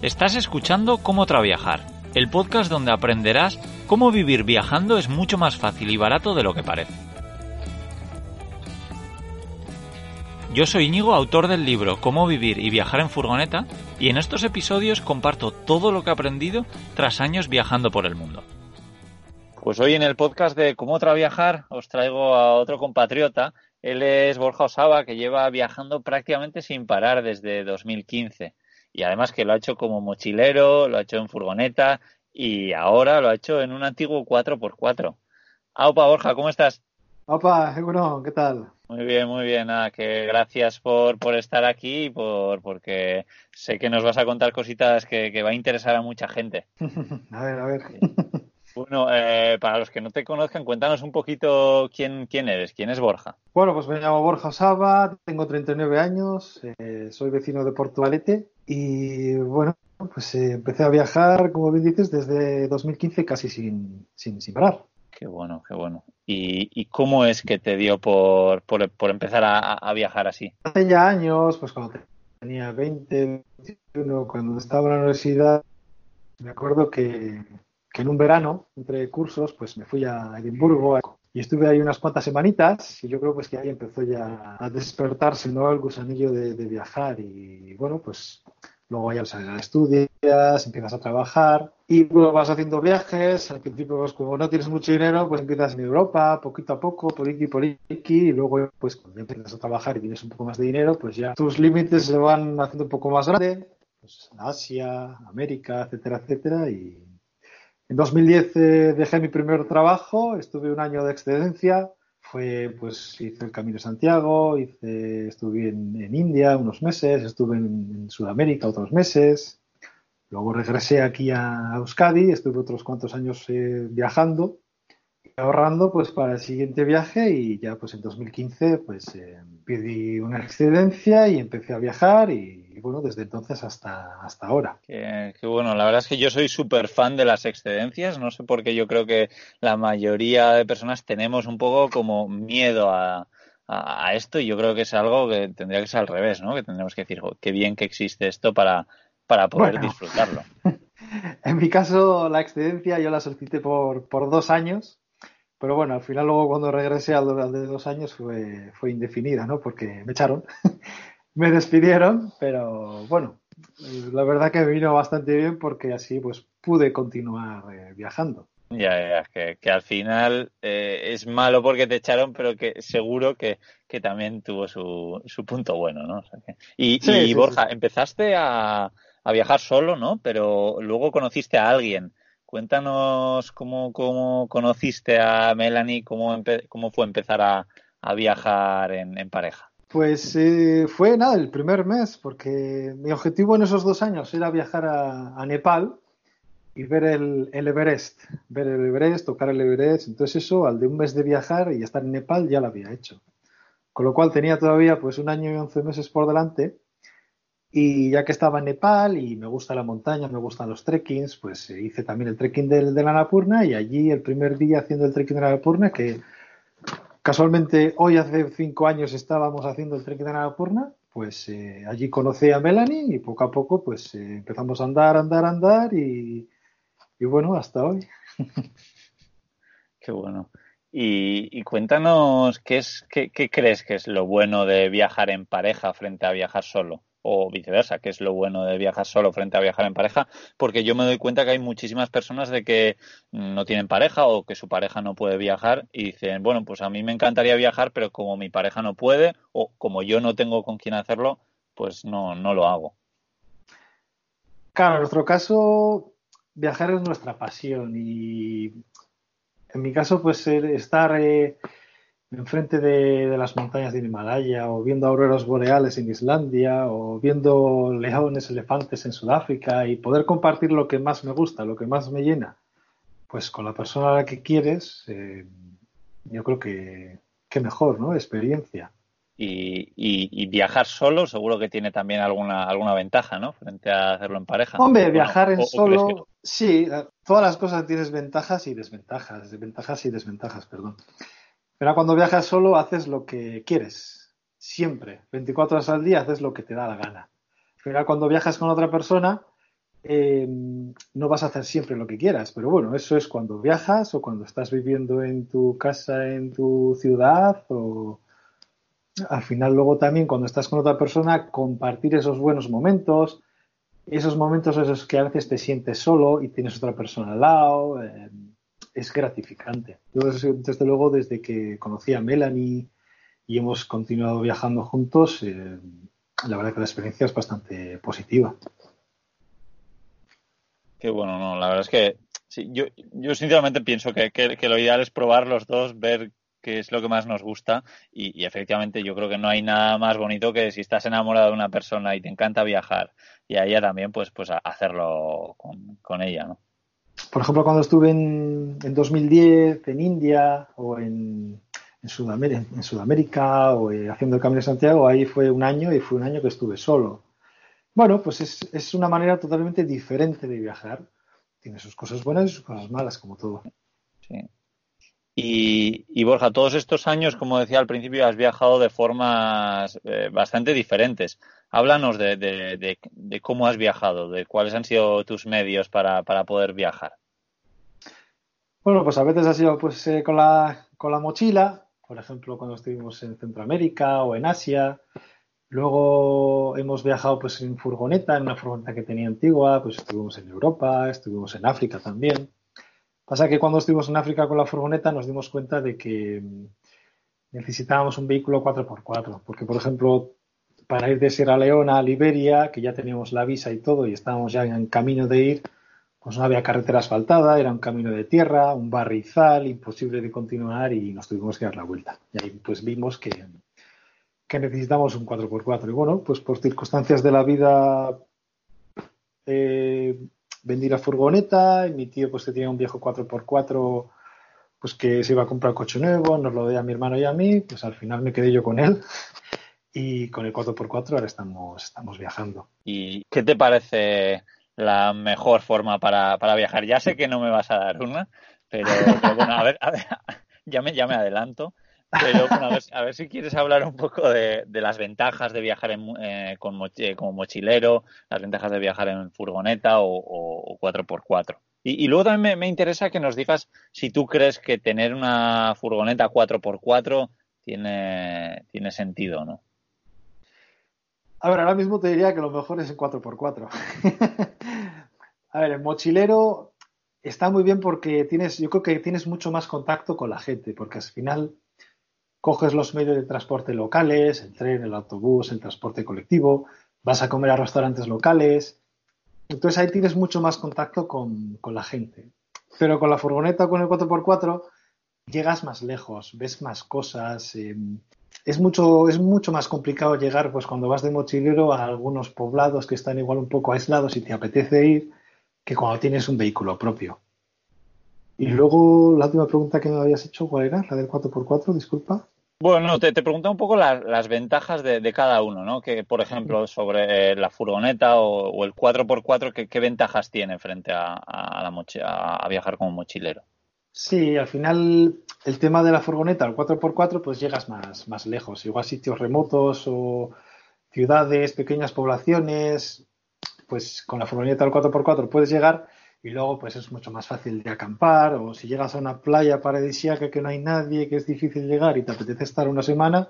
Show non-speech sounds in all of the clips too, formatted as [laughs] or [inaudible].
Estás escuchando Cómo Traviajar, el podcast donde aprenderás cómo vivir viajando es mucho más fácil y barato de lo que parece. Yo soy Íñigo, autor del libro Cómo vivir y viajar en furgoneta, y en estos episodios comparto todo lo que he aprendido tras años viajando por el mundo. Pues hoy en el podcast de Cómo Traviajar os traigo a otro compatriota. Él es Borja Osaba, que lleva viajando prácticamente sin parar desde 2015 y además que lo ha hecho como mochilero, lo ha hecho en furgoneta y ahora lo ha hecho en un antiguo 4x4. Aupa, Borja, ¿cómo estás? Opa, bueno, ¿qué tal? Muy bien, muy bien. Nada, que gracias por, por estar aquí y por, porque sé que nos vas a contar cositas que, que va a interesar a mucha gente. [laughs] a ver, a ver. [laughs] Bueno, eh, para los que no te conozcan, cuéntanos un poquito quién, quién eres, quién es Borja. Bueno, pues me llamo Borja Saba, tengo 39 años, eh, soy vecino de Portugalete y bueno, pues eh, empecé a viajar, como bien dices, desde 2015 casi sin, sin, sin parar. Qué bueno, qué bueno. ¿Y, y cómo es que te dio por, por, por empezar a, a, viajar así? Hace ya años, pues cuando tenía 20, 21, cuando estaba en la universidad, me acuerdo que, que en un verano, entre cursos, pues me fui a Edimburgo y estuve ahí unas cuantas semanitas y yo creo pues que ahí empezó ya a despertarse ¿no? el gusanillo de, viajar y bueno, pues luego ya estudias, empiezas a trabajar y luego vas haciendo viajes, al principio pues como no tienes mucho dinero, pues empiezas en Europa, poquito a poco, por aquí, por aquí, y luego pues cuando empiezas a trabajar y tienes un poco más de dinero, pues ya tus límites se van haciendo un poco más grandes, pues Asia, América, etcétera, etcétera, y en 2010 eh, dejé mi primer trabajo, estuve un año de excedencia, fue, pues hice el Camino de Santiago, hice, estuve en, India unos meses, estuve en, en, Sudamérica otros meses, luego regresé aquí a Euskadi, estuve otros cuantos años eh, viajando, ahorrando pues para el siguiente viaje y ya pues en 2015 pues eh, pedí una excedencia y empecé a viajar y, y bueno, desde entonces hasta, hasta ahora. Qué, qué, bueno, la verdad es que yo soy súper fan de las excedencias, no sé por qué yo creo que la mayoría de personas tenemos un poco como miedo a, a, a esto y yo creo que es algo que tendría que ser al revés, ¿no? Que tendríamos que decir, qué bien que existe esto para, para poder bueno. disfrutarlo. [laughs] en mi caso, la excedencia yo la solicité por, por dos años pero bueno, al final luego cuando regresé al, al de dos años fue, fue indefinida, ¿no? Porque me echaron, [laughs] me despidieron, pero bueno, la verdad que vino bastante bien porque así pues pude continuar eh, viajando. Ya, ya, que, que al final eh, es malo porque te echaron, pero que seguro que, que también tuvo su, su punto bueno, ¿no? O sea que... Y, sí, y sí, Borja, sí. empezaste a, a viajar solo, ¿no? Pero luego conociste a alguien. Cuéntanos cómo, cómo conociste a Melanie, cómo, cómo fue empezar a, a viajar en, en, pareja. Pues eh, fue nada, el primer mes, porque mi objetivo en esos dos años era viajar a, Nepal y ver el, el, Everest, ver el Everest, tocar el Everest. Entonces eso, al de un mes de viajar y estar en Nepal, ya lo había hecho. Con lo cual tenía todavía pues un año y once meses por delante y ya que estaba en Nepal y me gusta la montaña, me gustan los trekkings, pues hice también el trekking del, de la Annapurna y allí el primer día haciendo el trekking de la Annapurna, que casualmente hoy hace cinco años estábamos haciendo el trekking de Annapurna, pues eh, allí conocí a Melanie y poco a poco pues eh, empezamos a andar, andar, andar y, y bueno, hasta hoy. [laughs] Qué bueno. Y, y, cuéntanos qué es qué, qué crees que es lo bueno de viajar en pareja frente a viajar solo o viceversa, que es lo bueno de viajar solo frente a viajar en pareja, porque yo me doy cuenta que hay muchísimas personas de que no tienen pareja o que su pareja no puede viajar y dicen, bueno, pues a mí me encantaría viajar, pero como mi pareja no puede o como yo no tengo con quién hacerlo, pues no, no lo hago. Claro, en nuestro caso, viajar es nuestra pasión y en mi caso, pues estar... Eh, enfrente de, de las montañas de Himalaya, o viendo auroras boreales en Islandia, o viendo leones, elefantes en Sudáfrica, y poder compartir lo que más me gusta, lo que más me llena, pues con la persona a la que quieres, eh, yo creo que, que mejor, ¿no? Experiencia. Y, viajar solo seguro que tiene también alguna, alguna ventaja, ¿no? Frente a hacerlo en pareja. Hombre, viajar en solo, sí, todas las cosas tienes ventajas y desventajas, ventajas y desventajas, perdón. Pero cuando viajas solo haces lo que quieres, siempre, 24 horas al día haces lo que te da la gana. Pero cuando viajas con otra persona, em, no vas a hacer siempre lo que quieras, pero bueno, eso es cuando viajas o cuando estás viviendo en tu casa, en tu ciudad o al final luego también cuando estás con otra persona, compartir esos buenos momentos, esos momentos esos que a veces te sientes solo y tienes otra persona al lado, eh, es gratificante. Yo desde luego desde que conocí a Melanie y hemos continuado viajando juntos, eh, la verdad que la experiencia es bastante positiva. Qué bueno, no, la verdad es que yo, yo sinceramente pienso que, lo ideal es probar los dos, ver que es lo que más nos gusta y, efectivamente yo creo que no hay nada más bonito que si estás enamorado de una persona y te encanta viajar y a ella también pues pues hacerlo con, ella ¿no? Por ejemplo cuando estuve en, en 2010 en India o en, Sudamérica, en Sudamérica o eh, haciendo el Camino de Santiago ahí fue un año y fue un año que estuve solo. Bueno pues es, es una manera totalmente diferente de viajar. Tiene sus cosas buenas y sus cosas malas como todo. Sí. Y, Borja, todos estos años, como decía al principio, has viajado de formas eh, bastante diferentes. Háblanos de, cómo has viajado, de cuáles han sido tus medios para, poder viajar. Bueno, pues a veces ha sido pues, eh, con, la, con la mochila, por ejemplo, cuando estuvimos en Centroamérica o en Asia. Luego hemos viajado pues en furgoneta, en una furgoneta que tenía antigua, pues estuvimos en Europa, estuvimos en África también. Pasa que cuando estuvimos en África con la furgoneta nos dimos cuenta de que mm, necesitábamos un vehículo 4x4, porque por ejemplo, para ir de Sierra Leona a Liberia, que ya teníamos la visa y todo y estábamos ya en camino de ir, pues no había carretera asfaltada, era un camino de tierra, un barrizal, imposible de continuar y nos tuvimos que dar la vuelta. Y ahí pues vimos que, que necesitamos un 4x4. Y bueno, pues por circunstancias de la vida eh, vendí la furgoneta y mi tío pues que tenía un viejo 4x4 pues que se iba a comprar coche nuevo, nos lo dio a mi hermano y a mí, pues al final me quedé yo con él y con el 4x4 ahora estamos, estamos viajando. ¿Y qué te parece la mejor forma para, para viajar? Ya sé que no me vas a dar una, pero, bueno, a ver, a ver [laughs] ya, me, ya me adelanto. Pero a, ver, si quieres hablar un poco de, las ventajas de viajar eh, con eh, como mochilero, las ventajas de viajar en furgoneta o, 4x4. Y, luego también me, interesa que nos digas si tú crees que tener una furgoneta 4x4 tiene, tiene sentido o no. A ver, ahora mismo te diría que lo mejor es el 4x4. [laughs] a ver, el mochilero está muy bien porque tienes, yo creo que tienes mucho más contacto con la gente, porque al final coges los medios de transporte locales, el tren, el autobús, el transporte colectivo, vas a comer a restaurantes locales. Entonces ahí tienes mucho más contacto con, la gente. Pero con la furgoneta o con el 4x4 llegas más lejos, ves más cosas. Em, es, mucho, es mucho más complicado llegar pues cuando vas de mochilero a algunos poblados que están igual un poco aislados y te apetece ir que cuando tienes un vehículo propio. Y luego la última pregunta que me habías hecho, ¿cuál era? La del 4x4, disculpa. Bueno, te, te pregunté un poco las ventajas de, cada uno, ¿no? Que, por ejemplo, sobre la furgoneta o, el 4x4, ¿qué, ventajas tiene frente a, la a, viajar como mochilero? Sí, al final el tema de la furgoneta, el 4x4, pues llegas más, más lejos, igual sitios remotos o ciudades, pequeñas poblaciones, pues con la furgoneta al 4x4 puedes llegar y luego pues es mucho más fácil de acampar o si llegas a una playa paradisíaca que no hay nadie, que es difícil llegar y te apetece estar una semana,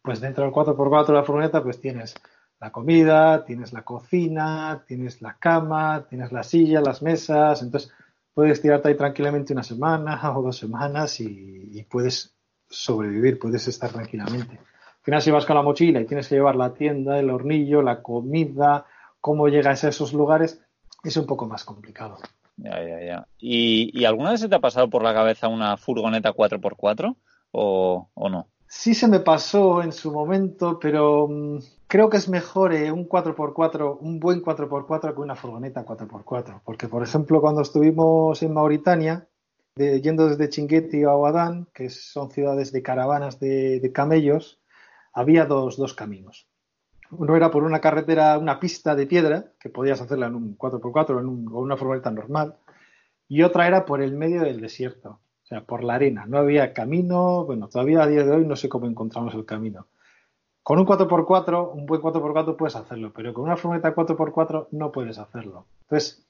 pues dentro del 4x4 de la furgoneta pues tienes la comida, tienes la cocina, tienes la cama, tienes la silla, las mesas, entonces puedes tirarte ahí tranquilamente una semana [laughs] o dos semanas y, puedes sobrevivir, puedes estar tranquilamente. Al final si vas con la mochila y tienes que llevar la tienda, el hornillo, la comida, cómo llegas a esos lugares, es un poco más complicado. Ya, ya, ya. ¿Y, alguna vez se te ha pasado por la cabeza una furgoneta 4x4? o, no? Sí se me pasó en su momento, pero mm, creo que es mejor eh, un 4x4, un buen 4x4 que una furgoneta 4x4. Porque, por ejemplo, cuando estuvimos en Mauritania, yendo desde Chinguetti a Aguadán, que son ciudades de caravanas de, camellos, había dos, dos, caminos. Uno era por una carretera, una pista de piedra, que podías hacerla en un 4x4 en un, o una furgoneta normal, y otra era por el medio del desierto, o sea, por la arena. No había camino, bueno, todavía a día de hoy no sé cómo encontramos el camino. Con un 4x4, un buen 4x4 puedes hacerlo, pero con una furgoneta 4x4 no puedes hacerlo. Entonces,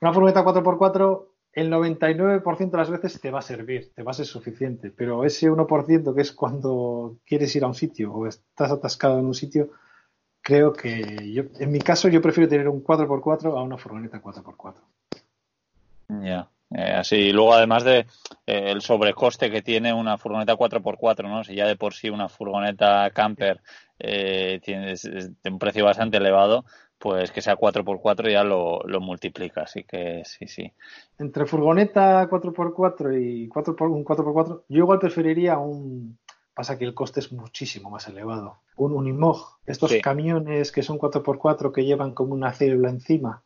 una furgoneta 4x4 el 99% de las veces te va a servir, te va a ser suficiente, pero ese 1% que es cuando quieres ir a un sitio o estás atascado en un sitio, creo que yo, en mi caso yo prefiero tener un 4x4 a una furgoneta 4x4. Ya. Eh, así, luego además de eh, el sobrecoste que tiene una furgoneta 4x4, ¿no? Si ya de por sí una furgoneta camper eh, tiene un precio bastante elevado, pues que sea 4x4 ya lo, lo, multiplica, así que sí, sí. Entre furgoneta 4x4 y 4 un 4x4, yo igual preferiría un... Pasa que el coste es muchísimo más elevado. Un Unimog, estos camiones que son 4x4 que llevan como una célula encima.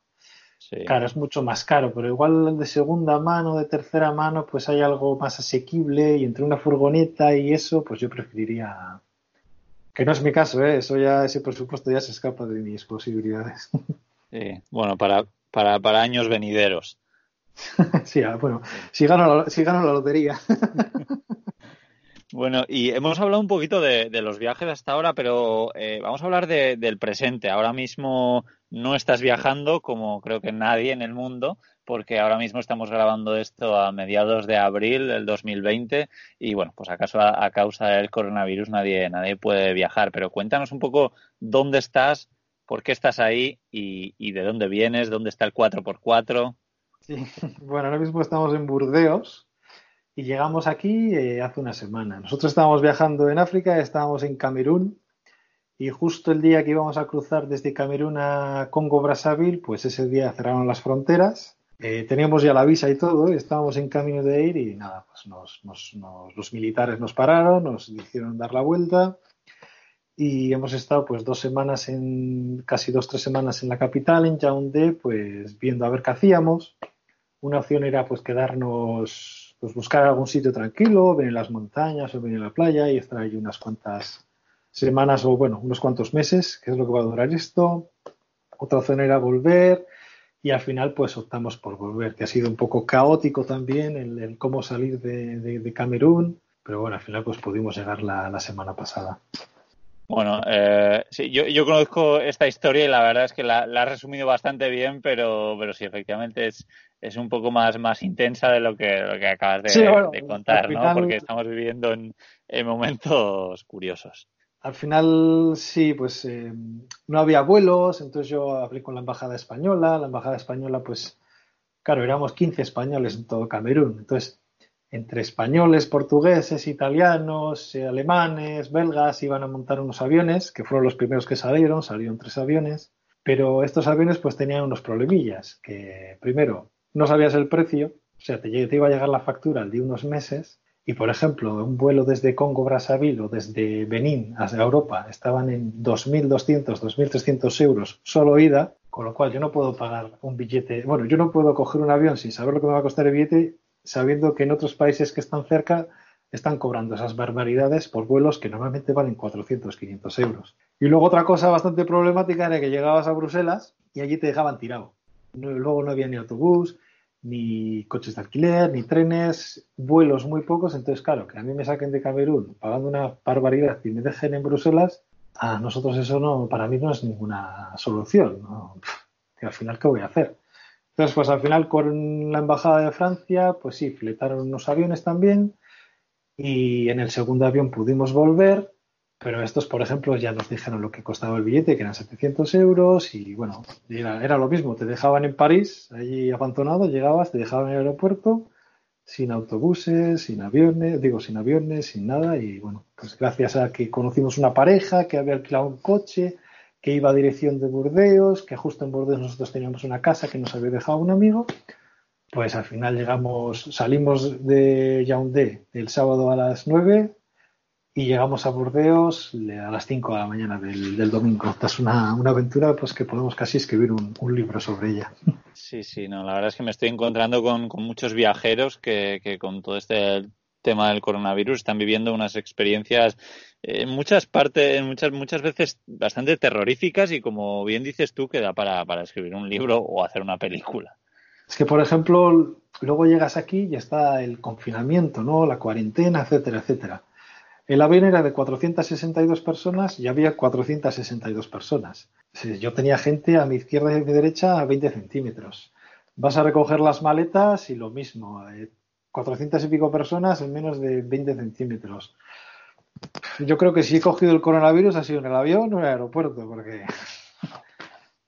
Claro, es mucho más caro, pero igual de segunda mano, de tercera mano, pues hay algo más asequible y entre una furgoneta y eso, pues yo preferiría que no es mi caso, ¿eh? Eso ya, ese presupuesto ya se escapa de mis posibilidades. Sí, bueno, para, para, para años venideros. [laughs] sí, ah, bueno, si gano la, si gano la lotería. Bueno, y hemos hablado un poquito de, los viajes hasta ahora, pero eh, vamos a hablar del presente. Ahora mismo no estás viajando, como creo que nadie en el mundo, porque ahora mismo estamos grabando esto a mediados de abril del 2020 y bueno, pues acaso a, causa del coronavirus nadie, nadie puede viajar. Pero cuéntanos un poco dónde estás, por qué estás ahí y, de dónde vienes, dónde está el 4x4. Sí, [laughs] bueno, ahora mismo estamos en Burdeos y llegamos aquí eh, hace una semana. Nosotros estábamos viajando en África, estábamos en Camerún y justo el día que íbamos a cruzar desde Camerún a Congo-Brazzaville, pues ese día cerraron las fronteras. Eh, teníamos ya la visa y todo, estábamos en camino de ir y nada, pues nos, los militares nos pararon, nos hicieron dar la vuelta y hemos estado pues dos semanas en, casi dos, tres semanas en la capital, en Yaoundé, pues viendo a ver qué hacíamos. Una opción era pues quedarnos pues buscar algún sitio tranquilo, venir a las montañas o venir a la playa y estar ahí unas cuantas semanas o bueno, unos cuantos meses, que es lo que va a durar esto. Otra opción era volver y al final pues optamos por volver, que ha sido un poco caótico también el, cómo salir de, Camerún, pero bueno, al final pues pudimos llegar la, semana pasada. Bueno, eh, sí, yo, yo, conozco esta historia y la verdad es que la, la has resumido bastante bien, pero, pero sí, efectivamente es, es un poco más, más intensa de lo que, lo que acabas de, contar, ¿no? Porque estamos viviendo en, momentos curiosos. Al final, sí, pues eh, no había vuelos, entonces yo hablé con la embajada española. La embajada española, pues, claro, éramos 15 españoles en todo Camerún. Entonces, entre españoles, portugueses, italianos, eh, alemanes, belgas, iban a montar unos aviones, que fueron los primeros que salieron, salieron tres aviones. Pero estos aviones pues tenían unos problemillas, que primero no sabías el precio, o sea, te, iba a llegar la factura al de unos meses y, por ejemplo, un vuelo desde Congo, Brazzaville o desde Benín hacia Europa estaban en 2.200, 2.300 euros solo ida, con lo cual yo no puedo pagar un billete, bueno, yo no puedo coger un avión sin saber lo que me va a costar el billete, sabiendo que en otros países que están cerca están cobrando esas barbaridades por vuelos que normalmente valen 400, 500 euros. Y luego otra cosa bastante problemática era que llegabas a Bruselas y allí te dejaban tirado luego no había ni autobús, ni coches de alquiler, ni trenes, vuelos muy pocos. Entonces, claro, que a mí me saquen de Camerún pagando una barbaridad y me dejen en Bruselas, a nosotros eso no, para mí no es ninguna solución. [laughs] al final, ¿qué voy a hacer? Entonces, pues al final con la Embajada de Francia, pues sí, fletaron unos aviones también y en el segundo avión pudimos volver pero estos, por ejemplo, ya nos dijeron lo que costaba el billete, que eran 700 euros, y bueno, era, lo mismo, te dejaban en París, allí abandonado, llegabas, te dejaban en el aeropuerto, sin autobuses, sin aviones, digo, sin aviones, sin nada, y bueno, pues gracias a que conocimos una pareja que había alquilado un coche, que iba a dirección de Burdeos, que justo en Burdeos nosotros teníamos una casa que nos había dejado un amigo, pues al final llegamos, salimos de Yaoundé el sábado a las 9 y llegamos a Burdeos a las 5 de la mañana del, domingo. Esta es una, aventura pues que podemos casi escribir un, libro sobre ella. [laughs] Sí, sí, no, la verdad es que me estoy encontrando con, muchos viajeros que, que, con todo este tema del coronavirus están viviendo unas experiencias en muchas partes, en muchas, muchas veces bastante terroríficas y como bien dices tú, que da para, para escribir un libro o hacer una película. Es que, por ejemplo, luego llegas aquí y está el confinamiento, ¿no? La cuarentena, etcétera, etcétera. El avión era de 462 personas y había 462 personas. Yo tenía gente a mi izquierda y a mi derecha a 20 centímetros. Vas a recoger las maletas y lo mismo. 400 eh, y pico personas en menos de 20 centímetros. Yo creo que si he cogido el coronavirus ha sido en el avión o en el aeropuerto, porque [laughs]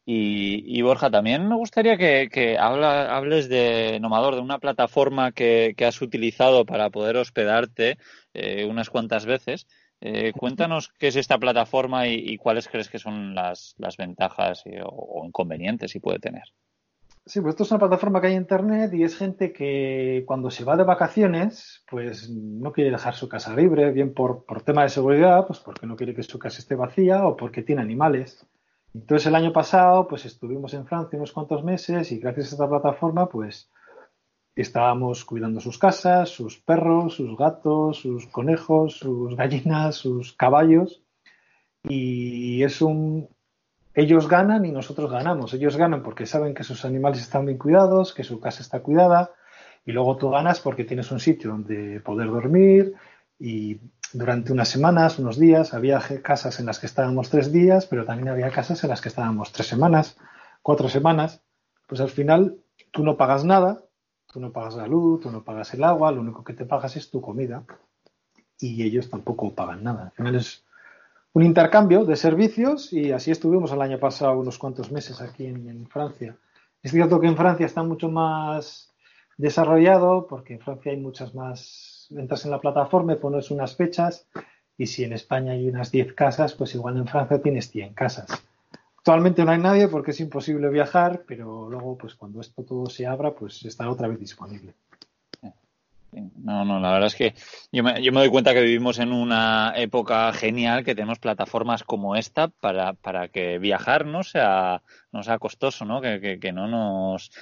y, Borja, también me gustaría que, hables de Nomador, de una plataforma que, has utilizado para poder hospedarte eh, unas cuantas veces. Eh, cuéntanos qué es esta plataforma y, cuáles crees que son las, ventajas o, inconvenientes si puede tener. Sí, pues esto es una plataforma que hay en Internet y es gente que cuando se va de vacaciones, pues no quiere dejar su casa libre, bien por, por tema de seguridad, pues porque no quiere que su casa esté vacía o porque tiene animales. Entonces el año pasado pues estuvimos en Francia unos cuantos meses y gracias a esta plataforma pues estábamos cuidando sus casas, sus perros, sus gatos, sus conejos, sus gallinas, sus caballos y es un ellos ganan y nosotros ganamos. Ellos ganan porque saben que sus animales están bien cuidados, que su casa está cuidada y luego tú ganas porque tienes un sitio donde poder dormir y durante unas semanas, unos días, había casas en las que estábamos tres días, pero también había casas en las que estábamos tres semanas, cuatro semanas. Pues al final tú no pagas nada, tú no pagas la luz, tú no pagas el agua, lo único que te pagas es tu comida y ellos tampoco pagan nada. Al final es un intercambio de servicios y así estuvimos el año pasado unos cuantos meses aquí en, en Francia. Es cierto que en Francia está mucho más desarrollado porque en Francia hay muchas más entras en la plataforma, pones unas fechas y si en España hay unas 10 casas, pues igual en Francia tienes 100 casas. Actualmente no hay nadie porque es imposible viajar, pero luego, pues cuando esto todo se abra, pues estará otra vez disponible. No, no, la verdad es que yo me, yo me doy cuenta que vivimos en una época genial, que tenemos plataformas como esta para, para que viajar no sea, no sea costoso, ¿no? Que, que, que no nos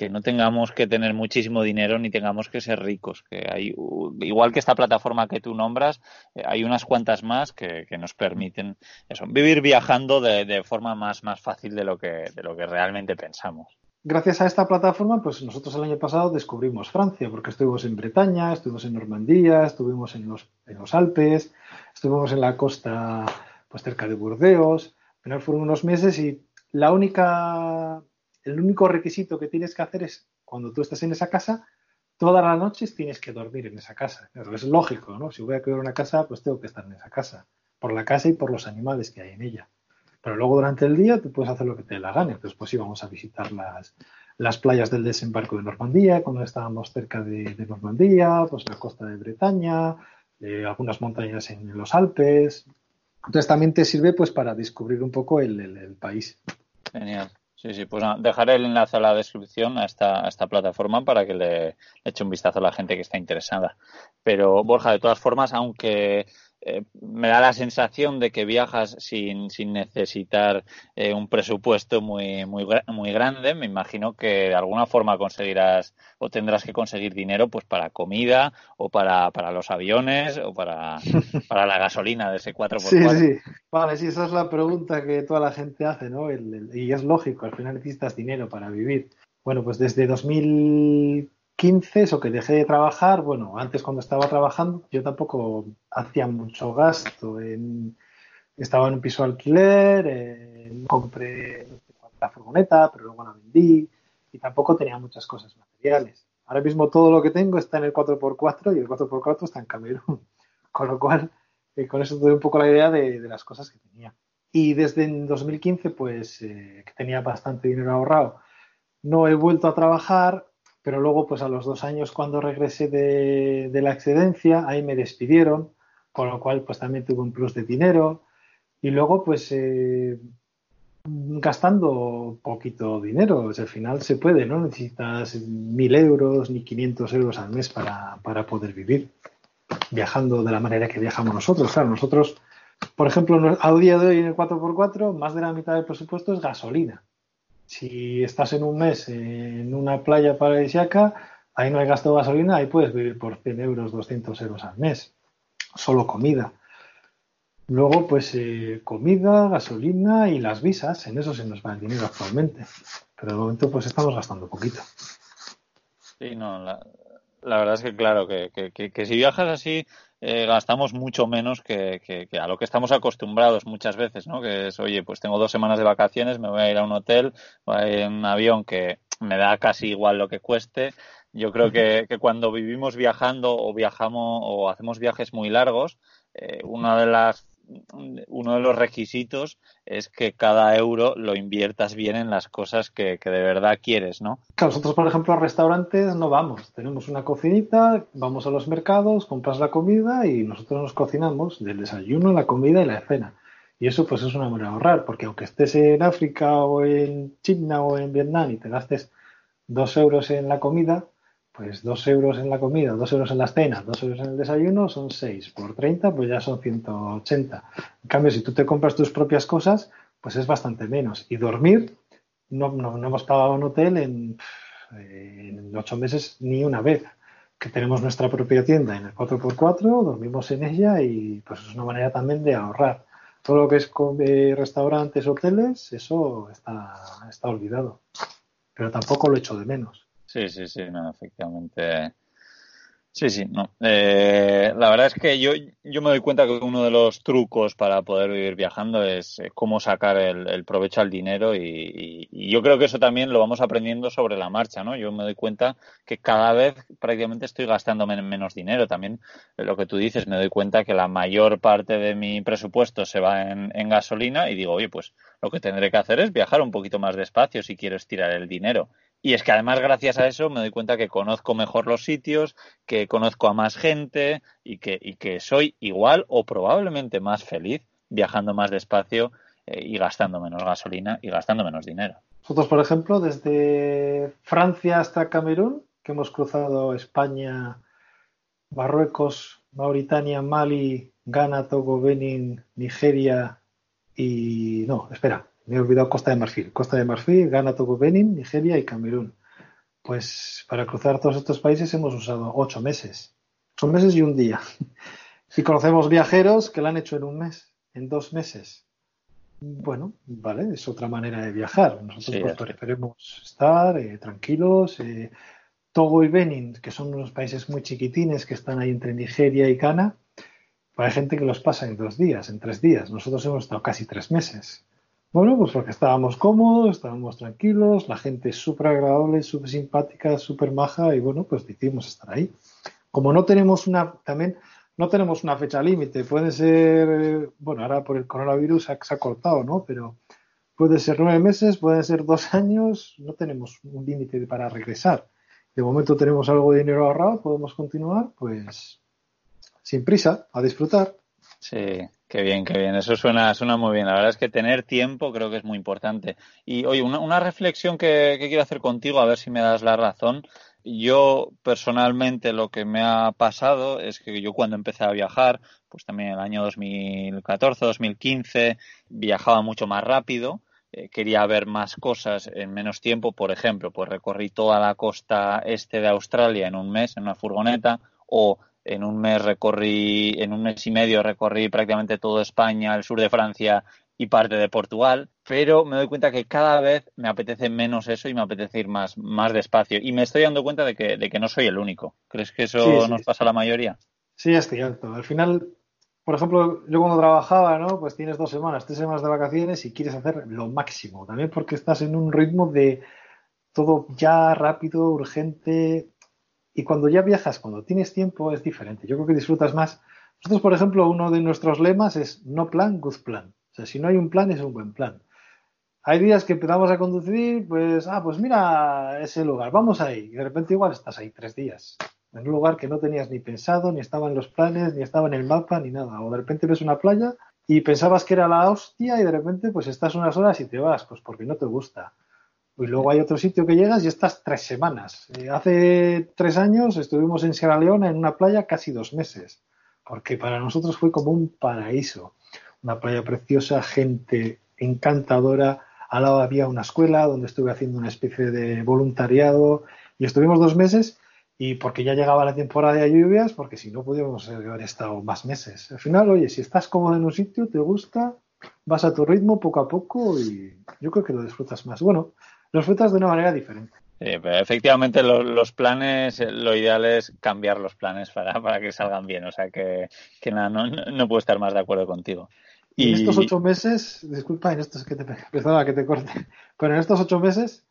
que no tengamos que tener muchísimo dinero ni tengamos que ser ricos. Que hay, igual que esta plataforma que tú nombras, eh, hay unas cuantas más que, nos permiten eso, vivir viajando de, forma más, más fácil de lo, que, de lo que realmente pensamos. Gracias a esta plataforma, pues nosotros el año pasado descubrimos Francia, porque estuvimos en Bretaña, estuvimos en Normandía, estuvimos en los, en los Alpes, estuvimos en la costa, pues cerca de Burdeos. Al fueron unos meses y la única el único requisito que tienes que hacer es, cuando tú estás en esa casa, todas las noches tienes que dormir en esa casa. es lógico, ¿no? Si voy a cuidar una casa, pues tengo que estar en esa casa, por la casa y por los animales que hay en ella. Pero luego durante el día tú puedes hacer lo que te la gana. Entonces, pues íbamos a visitar las, las playas del desembarco de Normandía, cuando estábamos cerca de, Normandía, pues la costa de Bretaña, eh, algunas montañas en los Alpes. Entonces también te sirve pues para descubrir un poco el, el país. Genial. Sí, sí, pues dejaré el enlace a la descripción a esta, plataforma para que le eche un vistazo a la gente que está interesada. Pero, Borja, de todas formas, aunque eh, me da la sensación de que viajas sin, sin necesitar eh, un presupuesto muy, muy, muy grande. Me imagino que de alguna forma conseguirás o tendrás que conseguir dinero pues para comida o para, para los aviones o para, [laughs] para la gasolina de ese 4x4. Sí, sí. Vale, sí, esa es la pregunta que toda la gente hace, ¿no? y es lógico, al final necesitas dinero para vivir. Bueno, pues desde 2000 15 o que dejé de trabajar, bueno, antes cuando estaba trabajando yo tampoco hacía mucho gasto. En, estaba en un piso de alquiler, eh, compré la furgoneta, pero luego la vendí y tampoco tenía muchas cosas materiales. Ahora mismo todo lo que tengo está en el 4x4 y el 4x4 está en Camerún. [laughs] Con lo cual, eh, con eso doy un poco la idea de, las cosas que tenía. Y desde 2015, pues, eh, que tenía bastante dinero ahorrado, no he vuelto a trabajar pero luego pues a los dos años cuando regresé de, la excedencia, ahí me despidieron, con lo cual pues también tuve un plus de dinero y luego pues eh, gastando poquito dinero. al final se puede, no necesitas mil euros ni 500 euros al mes para, para poder vivir viajando de la manera que viajamos nosotros. Claro, nosotros, por ejemplo, a día de hoy en el 4x4, más de la mitad del presupuesto es gasolina. Si estás en un mes en una playa paradisíaca, ahí no hay gasto de gasolina, ahí puedes vivir por 100 euros, 200 euros al mes. Solo comida. Luego, pues eh, comida, gasolina y las visas, en eso se nos va el dinero actualmente. Pero de momento, pues estamos gastando poquito. Sí, no, la, verdad es que claro, que, que, si viajas así, eh, gastamos mucho menos que, a lo que estamos acostumbrados muchas veces, ¿no? Que es, oye, pues tengo dos semanas de vacaciones, me voy a ir a un hotel, voy a ir en un avión que me da casi igual lo que cueste. Yo creo que, cuando vivimos viajando o viajamos o hacemos viajes muy largos, eh, una de las uno de los requisitos es que cada euro lo inviertas bien en las cosas que, de verdad quieres, ¿no? nosotros, por ejemplo, a restaurantes no vamos. Tenemos una cocinita, vamos a los mercados, compras la comida y nosotros nos cocinamos del desayuno, la comida y la cena. Y eso pues es una manera de ahorrar, porque aunque estés en África o en China o en Vietnam y te gastes dos euros en la comida, pues dos euros en la comida, dos euros en las cenas, dos euros en el desayuno son seis. Por 30, pues ya son 180. En cambio, si tú te compras tus propias cosas, pues es bastante menos. Y dormir, no, no, hemos pagado un hotel en, en ocho meses ni una vez. Que tenemos nuestra propia tienda en el 4x4, dormimos en ella y pues es una manera también de ahorrar. Todo lo que es restaurantes, hoteles, eso está, está olvidado. Pero tampoco lo echo de menos. Sí, sí, sí, no, efectivamente. Sí, sí, no. Eh, la verdad es que yo, yo me doy cuenta que uno de los trucos para poder vivir viajando es eh, cómo sacar el, provecho al dinero y, yo creo que eso también lo vamos aprendiendo sobre la marcha, ¿no? Yo me doy cuenta que cada vez prácticamente estoy gastando menos dinero. También eh, lo que tú dices, me doy cuenta que la mayor parte de mi presupuesto se va en, en gasolina y digo, oye, pues lo que tendré que hacer es viajar un poquito más despacio si quiero estirar el dinero y es que además gracias a eso me doy cuenta que conozco mejor los sitios, que conozco a más gente y que, soy igual o probablemente más feliz viajando más despacio eh, y gastando menos gasolina y gastando menos dinero. Nosotros, por ejemplo, desde Francia hasta Camerún, que hemos cruzado España, Marruecos, Mauritania, Mali, Ghana, Togo, Benin, Nigeria y... No, espera, me he olvidado Costa de Marfil. Costa de Marfil, Ghana, Togo, Benin, Nigeria y Camerún. Pues para cruzar todos estos países hemos usado ocho meses. Ocho meses y un día. [laughs] Si conocemos viajeros que lo han hecho en un mes, en dos meses. Bueno, vale, es otra manera de viajar. Nosotros pues, preferimos estar eh, tranquilos. Eh, Togo y Benin, que son unos países muy chiquitines que están ahí entre Nigeria y Ghana, pues hay gente que los pasa en dos días, en tres días. Nosotros hemos estado casi tres meses. Bueno, pues porque estábamos cómodos, estábamos tranquilos, la gente es súper agradable, súper simpática, súper maja y bueno, pues decidimos estar ahí. Como no tenemos una, también no tenemos una fecha límite, puede ser, bueno, ahora por el coronavirus se ha, se ha cortado, ¿no? Pero puede ser nueve meses, puede ser dos [laughs] años, no tenemos un límite para regresar. De momento tenemos algo de dinero ahorrado, podemos continuar, pues sin prisa, a disfrutar. Sí, Qué bien, qué bien. Eso suena, suena muy bien. La verdad es que tener tiempo creo que es muy importante. Y oye, una, reflexión que, quiero hacer contigo, a ver si me das la razón. Yo personalmente lo que me ha pasado es que yo cuando empecé a viajar, pues también en el año 2014, 2015, viajaba mucho más rápido. Eh, quería ver más cosas en menos tiempo. Por ejemplo, pues recorrí toda la costa este de Australia en un mes en una furgoneta o en un mes recorrí, en un mes y medio recorrí prácticamente toda España, el sur de Francia y parte de Portugal, pero me doy cuenta que cada vez me apetece menos eso y me apetece ir más, más despacio. Y me estoy dando cuenta de que, de que no soy el único. ¿Crees que eso nos pasa a la mayoría? Sí, es cierto. Al final, por ejemplo, yo cuando trabajaba, ¿no? Pues tienes dos semanas, tres semanas de vacaciones y quieres hacer lo máximo. También porque estás en un ritmo de todo ya rápido, urgente, y cuando ya viajas, cuando tienes tiempo, es diferente. Yo creo que disfrutas más. Nosotros, por ejemplo, uno de nuestros lemas es no plan, good plan. O sea, si no hay un plan, es un buen plan. Hay días que empezamos a conducir, pues, ah, pues mira ese lugar, vamos ahí. Y de repente igual estás ahí tres días. En un lugar que no tenías ni pensado, ni estaba en los planes, ni estaba en el mapa, ni nada. O de repente ves una playa y pensabas que era la hostia y de repente pues estás unas horas y te vas, pues porque no te gusta. Y luego hay otro sitio que llegas y estás tres semanas. Eh, hace tres años estuvimos en Sierra Leona en una playa casi dos meses, porque para nosotros fue como un paraíso. Una playa preciosa, gente encantadora. Al lado había una escuela donde estuve haciendo una especie de voluntariado y estuvimos dos meses y porque ya llegaba la temporada de lluvias, porque si no podíamos haber estado más meses. Al final, oye, si estás cómodo en un sitio, te gusta, vas a tu ritmo poco a poco y yo creo que lo disfrutas más. Bueno, lo disfrutas de una manera diferente. efectivamente, los, planes, eh, lo ideal es cambiar los planes para, para que salgan bien. O sea que, que nada, no, no, puedo estar más de acuerdo contigo. Y en estos ocho meses, disculpa, en estos que te, perdona que te corte, pero en estos ocho meses,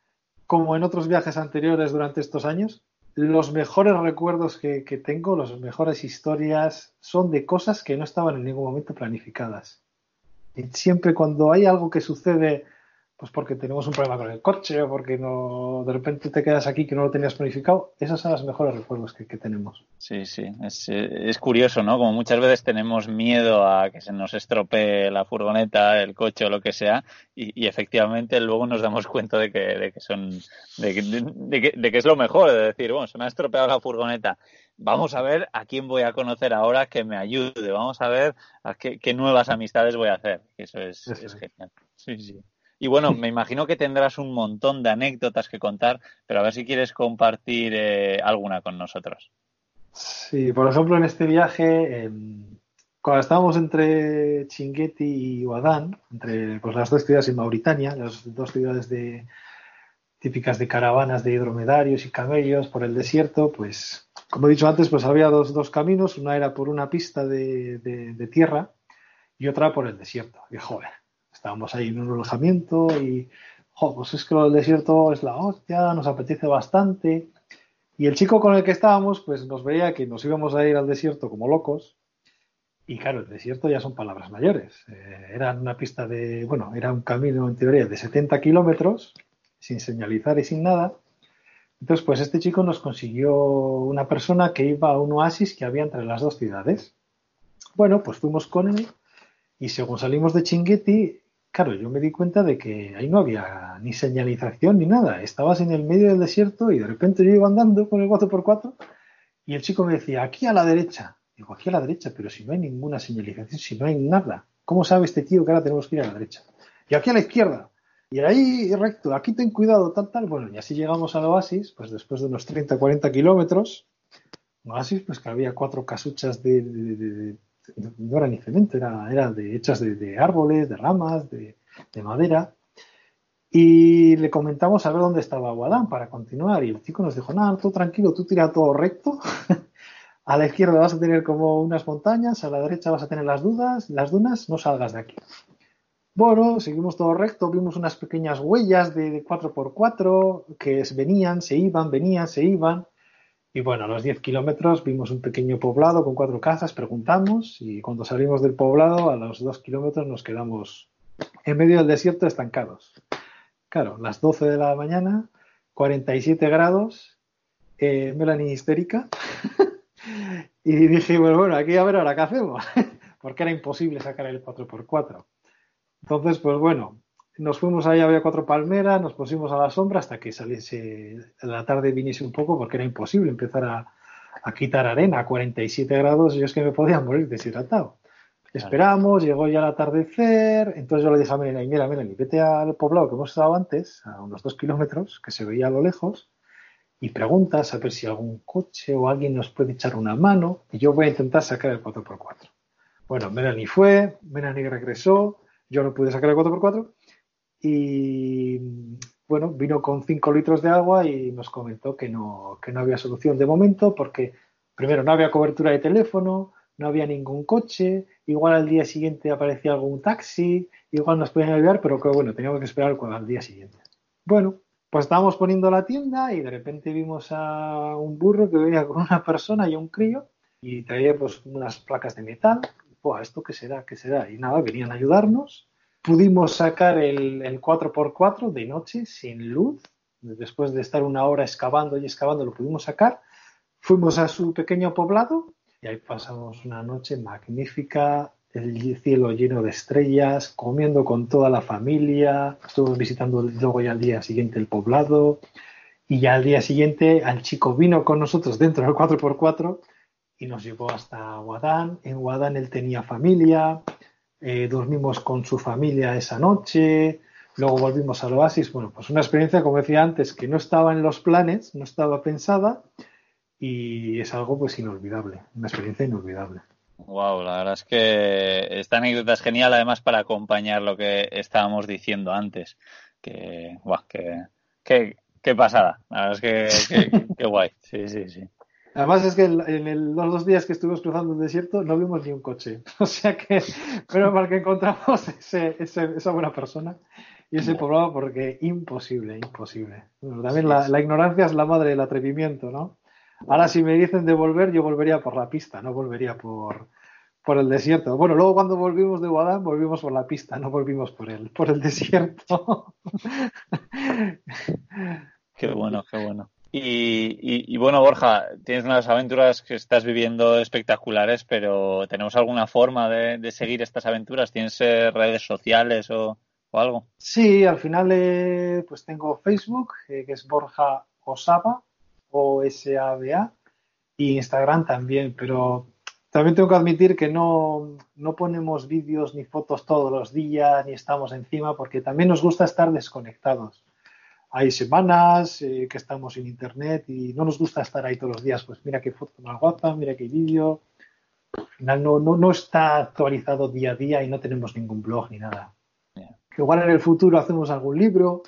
como en otros viajes anteriores durante estos años, los mejores recuerdos que, tengo, las mejores historias, son de cosas que no estaban en ningún momento planificadas. Y siempre cuando hay algo que sucede pues porque tenemos un problema con el coche o porque no de repente te quedas aquí que no lo tenías planificado, esos son los mejores recuerdos que, tenemos. Sí, sí, es, curioso, ¿no? Como muchas veces tenemos miedo a que se nos estropee la furgoneta, el coche o lo que sea, y, efectivamente luego nos damos cuenta de que, de que son, de que, de, que, es lo mejor, de decir, bueno, se me ha estropeado la furgoneta, vamos a ver a quién voy a conocer ahora que me ayude, vamos a ver a qué, nuevas amistades voy a hacer. Eso es, es genial. Sí, sí. Y bueno, [laughs] me imagino que tendrás un montón de anécdotas que contar, pero a ver si quieres compartir eh, alguna con nosotros. Sí, por ejemplo, en este viaje, em, cuando estábamos entre Chinguetti y Wadán, entre pues, las dos ciudades en Mauritania, las dos ciudades de, típicas de caravanas de dromedarios y camellos por el desierto, pues, como he dicho antes, pues había dos, dos caminos, una era por una pista de, de tierra y otra por el desierto. Y joder, estábamos ahí en un alojamiento y, pues es que del desierto es la hostia, nos apetece bastante. Y el chico con el que estábamos, pues nos veía que nos íbamos a ir al desierto como locos. Y claro, el desierto ya son palabras mayores. Eh, era una pista de, bueno, era un camino en teoría de 70 kilómetros, sin señalizar y sin nada. Entonces, pues este chico nos consiguió una persona que iba a un oasis que había entre las dos ciudades. Bueno, pues fuimos con él y según salimos de Chinguetti, claro, yo me di cuenta de que ahí no había ni señalización ni nada. Estabas en el medio del desierto y de repente yo iba andando con el 4x4 y el chico me decía, aquí a la derecha. Digo, aquí a la derecha, pero si no hay ninguna señalización, si no hay nada. ¿Cómo sabe este tío que ahora tenemos que ir a la derecha? Y aquí a la izquierda. Y ahí recto, aquí ten cuidado, tal, tal. Bueno, y así llegamos al oasis, pues después de unos 30, 40 kilómetros. Oasis, pues que había cuatro casuchas de no era ni cemento, era, era de, hechas de, árboles, de ramas, de, madera. Y le comentamos a ver dónde estaba Guadán para continuar. Y el chico nos dijo, nada, todo tranquilo, tú tira todo recto. [laughs] a la izquierda vas a tener como unas montañas, a la derecha vas a tener las dudas, las dunas, no salgas de aquí. Bueno, seguimos todo recto, vimos unas pequeñas huellas de, de 4x4 que venían, se iban, venían, se iban. Y bueno, a los 10 kilómetros vimos un pequeño poblado con cuatro casas, preguntamos y cuando salimos del poblado a los 2 kilómetros nos quedamos en medio del desierto estancados. Claro, las 12 de la mañana, 47 grados, eh, Melanie histérica. [laughs] y dije, bueno, bueno, aquí a ver ahora qué hacemos, [laughs] porque era imposible sacar el 4x4. Entonces, pues bueno, nos fuimos ahí, había cuatro palmeras, nos pusimos a la sombra hasta que saliese la tarde viniese un poco porque era imposible empezar a, quitar arena a 47 grados y es que me podía morir deshidratado. Esperamos, llegó ya el atardecer, entonces yo le dije a Melanie, mira, Melanie, vete al poblado que hemos estado antes, a unos dos kilómetros, que se veía a lo lejos, y preguntas a ver si algún coche o alguien nos puede echar una mano, y yo voy a intentar sacar el 4x4. Bueno, Melanie fue, Melanie regresó, yo no pude sacar el 4x4, y bueno, vino con 5 litros de agua y nos comentó que no, que no había solución de momento porque primero no había cobertura de teléfono, no había ningún coche, igual al día siguiente aparecía algún taxi, igual nos podían ayudar, pero que bueno, teníamos que esperar al día siguiente. Bueno, pues estábamos poniendo la tienda y de repente vimos a un burro que venía con una persona y un crío y traía pues unas placas de metal. Buah, ¿esto qué será? ¿Qué será? Y nada, venían a ayudarnos Pudimos sacar el, 4x4 de noche sin luz. Después de estar una hora excavando y excavando, lo pudimos sacar. Fuimos a su pequeño poblado y ahí pasamos una noche magnífica, el cielo lleno de estrellas, comiendo con toda la familia, estuvimos visitando luego ya al día siguiente el poblado y ya al día siguiente al chico vino con nosotros dentro del 4x4 y nos llevó hasta Guadán. En Guadán él tenía familia, eh, dormimos con su familia esa noche, luego volvimos al oasis. Bueno, pues una experiencia, como decía antes, que no estaba en los planes, no estaba pensada y es algo pues inolvidable, una experiencia inolvidable. Wow, la verdad es que esta anécdota es genial, además para acompañar lo que estábamos diciendo antes. Que, guau, que, que, pasada. La verdad es que, qué guay. Sí, sí, sí. Además es que en los dos días que estuvimos cruzando el desierto no vimos ni un coche. [laughs] O sea que, pero para que encontramos ese, esa buena persona y ese poblado porque imposible, imposible. también la, ignorancia es la madre del atrevimiento, ¿no? Ahora si me dicen de volver, yo volvería por la pista, no volvería por, por el desierto. Bueno, luego cuando volvimos de Guadán, volvimos por la pista, no volvimos por el, por el desierto. [laughs] qué bueno, qué bueno. Y, bueno, Borja, tienes unas aventuras que estás viviendo espectaculares, pero ¿tenemos alguna forma de, seguir estas aventuras? ¿Tienes eh, redes sociales o, algo? Sí, al final eh, pues tengo Facebook, eh, que es Borja Osaba, o S-A-B-A, y Instagram también, pero también tengo que admitir que no, no ponemos vídeos ni fotos todos los días, ni estamos encima, porque también nos gusta estar desconectados hay semanas eh, que estamos en internet y no nos gusta estar ahí todos los días, pues mira qué foto más guapa, mira qué vídeo. Al final no, no, no, está actualizado día a día y no tenemos ningún blog ni nada. igual en el futuro hacemos algún libro,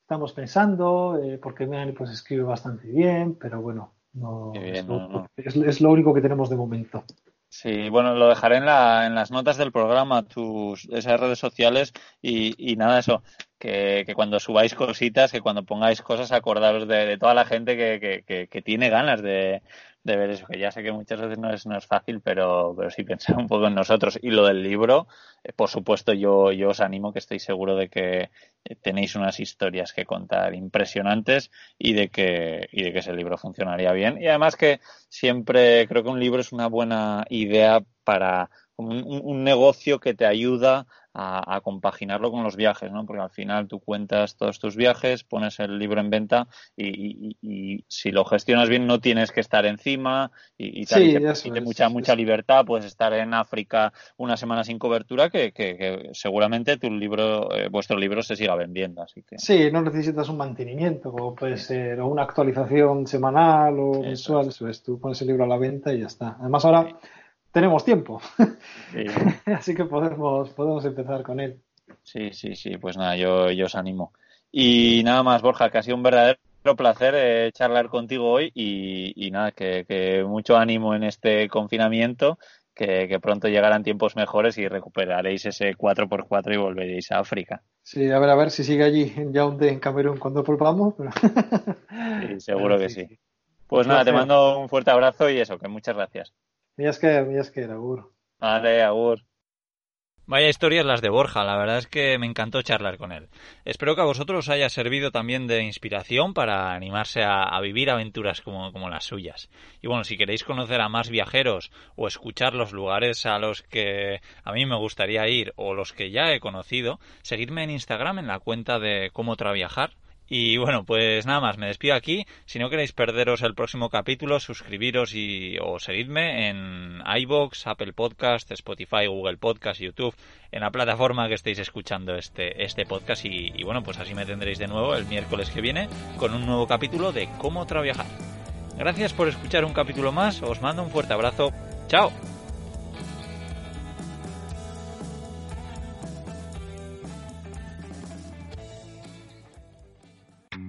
estamos pensando, eh, porque Melanie pues escribe bastante bien, pero bueno, no, es, lo, único que tenemos de momento. Sí, bueno, lo dejaré en, la, en las notas del programa, tus esas redes sociales y, y nada, eso que, que, cuando subáis cositas, que cuando pongáis cosas, acordaros de, toda la gente que, que, que tiene ganas de, de, ver eso, que ya sé que muchas veces no es, no es fácil, pero, pero sí pensar un poco en nosotros. Y lo del libro, eh, por supuesto, yo, yo os animo, que estoy seguro de que eh, tenéis unas historias que contar impresionantes y de que, y de que ese libro funcionaría bien. Y además que siempre creo que un libro es una buena idea para un, un negocio que te ayuda a, compaginarlo con los viajes, ¿no? Porque al final tú cuentas todos tus viajes, pones el libro en venta y, si lo gestionas bien no tienes que estar encima y, tal, y te mucha, mucha libertad, puedes estar en África una semana sin cobertura que, seguramente tu libro, eh, vuestro libro se siga vendiendo, así que... Sí, no necesitas un mantenimiento, como puede ser una actualización semanal o mensual, eso es, tú pones el libro a la venta y ya está. Además ahora tenemos tiempo. [laughs] Así que podemos, podemos empezar con él. Sí, sí, sí, pues nada, yo, yo os animo. Y nada más, Borja, que ha sido un verdadero placer eh, charlar contigo hoy y, nada, que, mucho ánimo en este confinamiento, que, pronto llegarán tiempos mejores y recuperaréis ese 4x4 y volveréis a África. Sí, a ver, a ver si sigue allí en Yaoundé, en Camerún, cuando volvamos. [laughs] sí, seguro que sí. Pues nada, te mando un fuerte abrazo y eso, que muchas gracias. Mías que, agur. Vale, agur. Vaya historias las de Borja, la verdad es que me encantó charlar con él. Espero que a vosotros os haya servido también de inspiración para animarse a, vivir aventuras como, como, las suyas. Y bueno, si queréis conocer a más viajeros o escuchar los lugares a los que a mí me gustaría ir o los que ya he conocido, seguidme en Instagram en la cuenta de cómo traviajar y bueno, pues nada más, me despido aquí. Si no queréis perderos el próximo capítulo, suscribiros y, o seguidme en iBox, Apple Podcast, Spotify, Google Podcast, YouTube, en la plataforma que estéis escuchando este, este podcast. Y, y bueno, pues así me tendréis de nuevo el miércoles que viene con un nuevo capítulo de Cómo Traviajar. Gracias por escuchar un capítulo más, os mando un fuerte abrazo. ¡Chao!